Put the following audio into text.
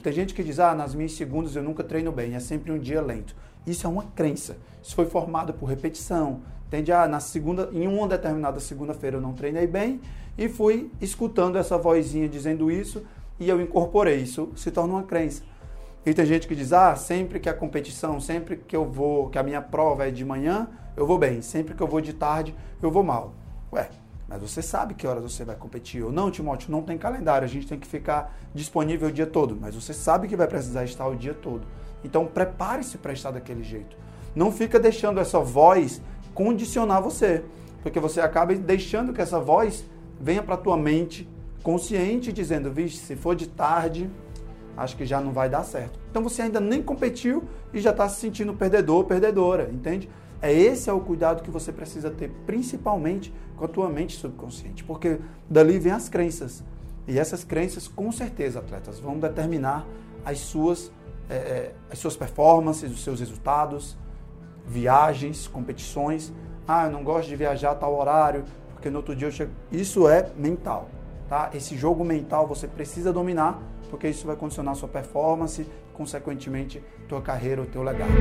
Tem gente que diz, ah, nas minhas segundas eu nunca treino bem, é sempre um dia lento. Isso é uma crença. Isso foi formado por repetição. Entende? Ah, na segunda, em uma determinada segunda-feira eu não treinei bem e fui escutando essa vozinha dizendo isso e eu incorporei. Isso se torna uma crença. E tem gente que diz, ah, sempre que a competição, sempre que eu vou, que a minha prova é de manhã, eu vou bem. Sempre que eu vou de tarde, eu vou mal. Ué, mas você sabe que horas você vai competir ou não, Timóteo? Não tem calendário, a gente tem que ficar disponível o dia todo, mas você sabe que vai precisar estar o dia todo. Então prepare-se para estar daquele jeito. Não fica deixando essa voz condicionar você, porque você acaba deixando que essa voz venha para tua mente consciente dizendo, vixe, se for de tarde, acho que já não vai dar certo. Então você ainda nem competiu e já está se sentindo perdedor, perdedora, entende? É esse é o cuidado que você precisa ter, principalmente com a tua mente subconsciente, porque dali vem as crenças. E essas crenças, com certeza, atletas, vão determinar as suas, é, as suas performances, os seus resultados, viagens, competições. Ah, eu não gosto de viajar a tal horário, porque no outro dia eu chego. Isso é mental, tá? Esse jogo mental você precisa dominar, porque isso vai condicionar sua performance, consequentemente, tua carreira, o teu legado.